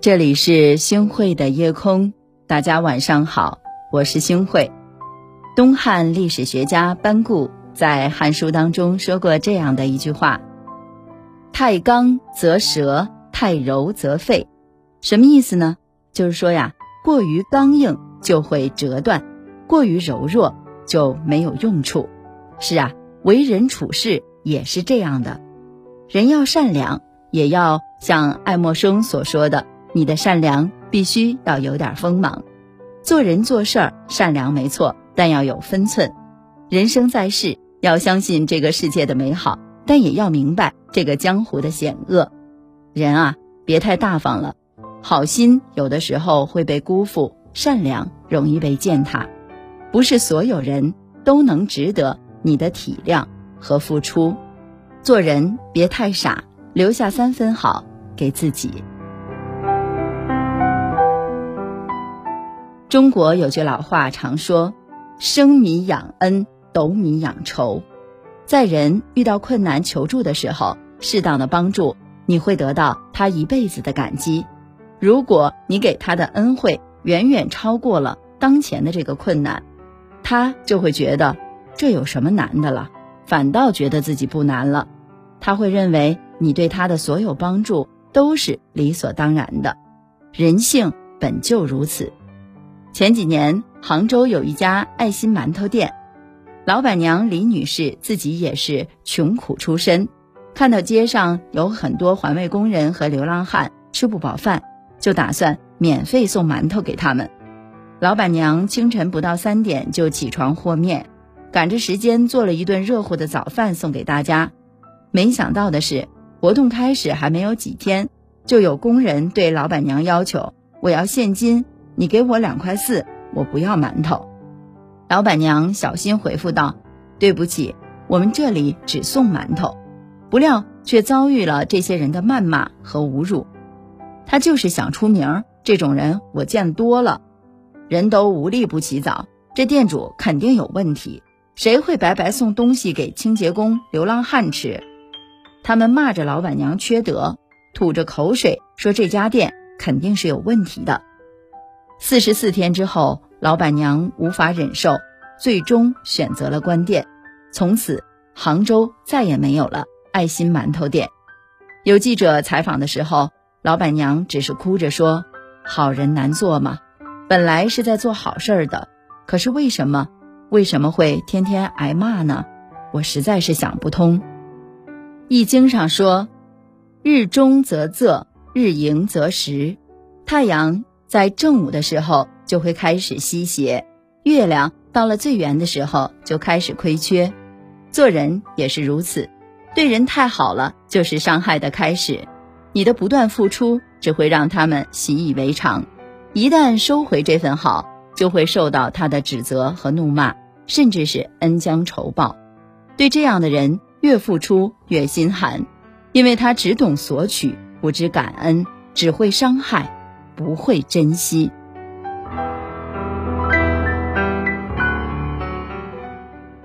这里是星汇的夜空，大家晚上好，我是星汇。东汉历史学家班固在《汉书》当中说过这样的一句话：“太刚则折，太柔则废。”什么意思呢？就是说呀，过于刚硬就会折断，过于柔弱就没有用处。是啊，为人处事也是这样的，人要善良，也要像爱默生所说的。你的善良必须要有点锋芒，做人做事儿善良没错，但要有分寸。人生在世，要相信这个世界的美好，但也要明白这个江湖的险恶。人啊，别太大方了，好心有的时候会被辜负，善良容易被践踏。不是所有人都能值得你的体谅和付出。做人别太傻，留下三分好给自己。中国有句老话常说：“生米养恩，斗米养仇。”在人遇到困难求助的时候，适当的帮助，你会得到他一辈子的感激。如果你给他的恩惠远远超过了当前的这个困难，他就会觉得这有什么难的了，反倒觉得自己不难了。他会认为你对他的所有帮助都是理所当然的。人性本就如此。前几年，杭州有一家爱心馒头店，老板娘李女士自己也是穷苦出身，看到街上有很多环卫工人和流浪汉吃不饱饭，就打算免费送馒头给他们。老板娘清晨不到三点就起床和面，赶着时间做了一顿热乎的早饭送给大家。没想到的是，活动开始还没有几天，就有工人对老板娘要求：“我要现金。”你给我两块四，我不要馒头。老板娘小心回复道：“对不起，我们这里只送馒头。”不料却遭遇了这些人的谩骂和侮辱。他就是想出名，这种人我见多了。人都无利不起早，这店主肯定有问题。谁会白白送东西给清洁工、流浪汉吃？他们骂着老板娘缺德，吐着口水说这家店肯定是有问题的。四十四天之后，老板娘无法忍受，最终选择了关店。从此，杭州再也没有了爱心馒头店。有记者采访的时候，老板娘只是哭着说：“好人难做嘛，本来是在做好事儿的，可是为什么，为什么会天天挨骂呢？我实在是想不通。”《易经》上说：“日中则仄，日盈则食。”太阳。在正午的时候就会开始西斜，月亮到了最圆的时候就开始亏缺。做人也是如此，对人太好了就是伤害的开始。你的不断付出只会让他们习以为常，一旦收回这份好，就会受到他的指责和怒骂，甚至是恩将仇报。对这样的人，越付出越心寒，因为他只懂索取，不知感恩，只会伤害。不会珍惜。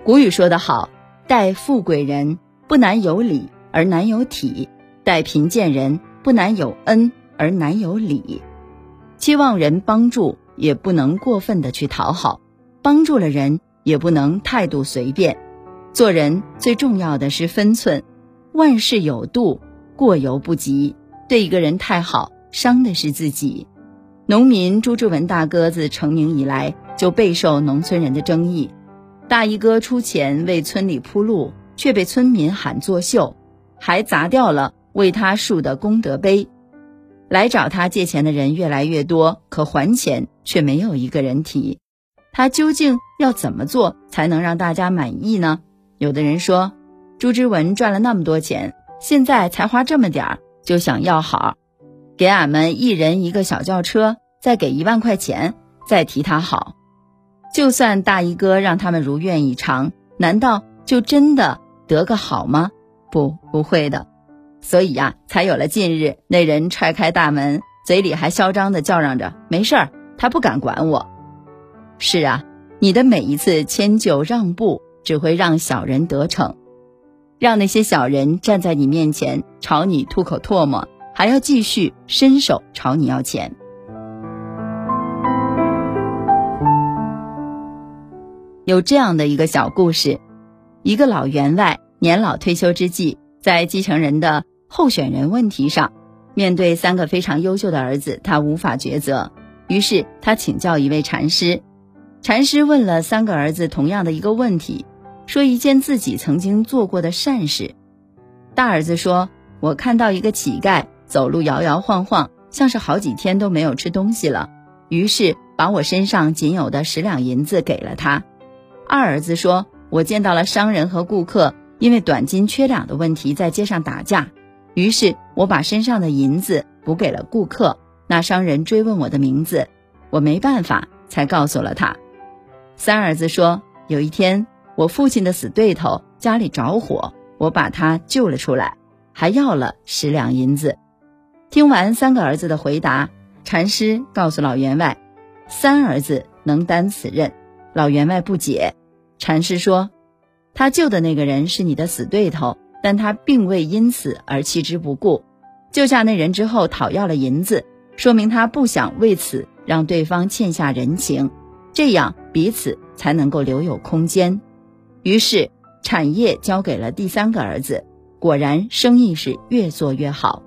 古语说得好：“待富贵人不难有礼，而难有体；待贫贱人不难有恩，而难有礼。”期望人帮助，也不能过分的去讨好；帮助了人，也不能态度随便。做人最重要的是分寸，万事有度，过犹不及。对一个人太好。伤的是自己。农民朱之文大哥自成名以来，就备受农村人的争议。大衣哥出钱为村里铺路，却被村民喊作秀，还砸掉了为他竖的功德碑。来找他借钱的人越来越多，可还钱却没有一个人提。他究竟要怎么做才能让大家满意呢？有的人说，朱之文赚了那么多钱，现在才花这么点儿，就想要好。给俺们一人一个小轿车，再给一万块钱，再提他好。就算大衣哥让他们如愿以偿，难道就真的得个好吗？不，不会的。所以呀，才有了近日那人踹开大门，嘴里还嚣张的叫嚷着：“没事儿，他不敢管我。”是啊，你的每一次迁就让步，只会让小人得逞，让那些小人站在你面前朝你吐口唾沫，还要继续伸手朝你要钱。有这样的一个小故事：一个老员外年老退休之际，在继承人的候选人问题上，面对三个非常优秀的儿子，他无法抉择。于是他请教一位禅师，禅师问了三个儿子同样的一个问题，说一件自己曾经做过的善事。大儿子说：“我看到一个乞丐走路摇摇晃晃，像是好几天都没有吃东西了，于是把我身上仅有的十两银子给了他。”二儿子说：“我见到了商人和顾客因为短斤缺两的问题在街上打架，于是我把身上的银子补给了顾客。那商人追问我的名字，我没办法，才告诉了他。”三儿子说：“有一天，我父亲的死对头家里着火，我把他救了出来，还要了十两银子。”听完三个儿子的回答，禅师告诉老员外：“三儿子能担此任。”老员外不解。禅师说：“他救的那个人是你的死对头，但他并未因此而弃之不顾。救下那人之后讨要了银子，说明他不想为此让对方欠下人情，这样彼此才能够留有空间。于是产业交给了第三个儿子，果然生意是越做越好。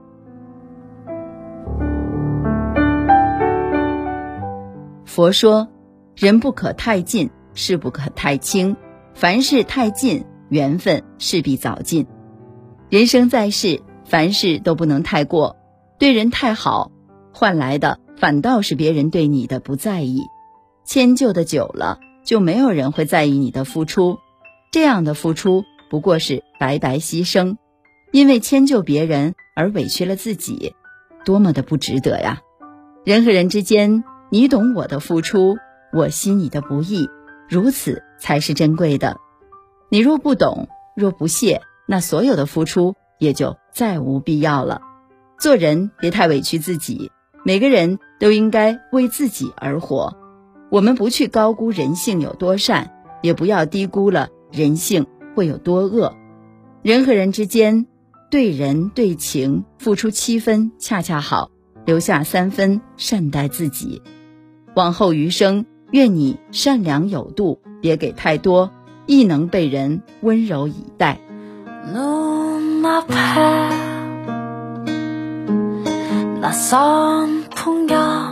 佛说，人不可太近。”事不可太轻，凡事太近，缘分势必早尽。人生在世，凡事都不能太过，对人太好，换来的反倒是别人对你的不在意。迁就的久了，就没有人会在意你的付出。这样的付出不过是白白牺牲，因为迁就别人而委屈了自己，多么的不值得呀！人和人之间，你懂我的付出，我惜你的不易。如此才是珍贵的。你若不懂，若不屑，那所有的付出也就再无必要了。做人别太委屈自己，每个人都应该为自己而活。我们不去高估人性有多善，也不要低估了人性会有多恶。人和人之间，对人对情付出七分恰恰好，留下三分善待自己。往后余生。愿你善良有度，别给太多，亦能被人温柔以待。 눈앞에 낯선 풍경.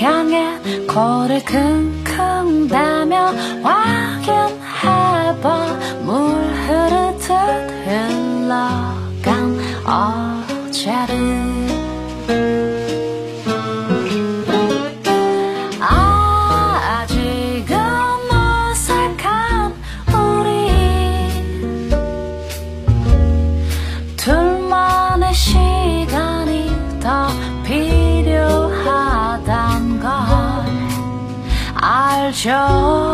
향해 거를 킁킁 대며 확인해봐. 물 흐르듯 흘러간 어제를 桥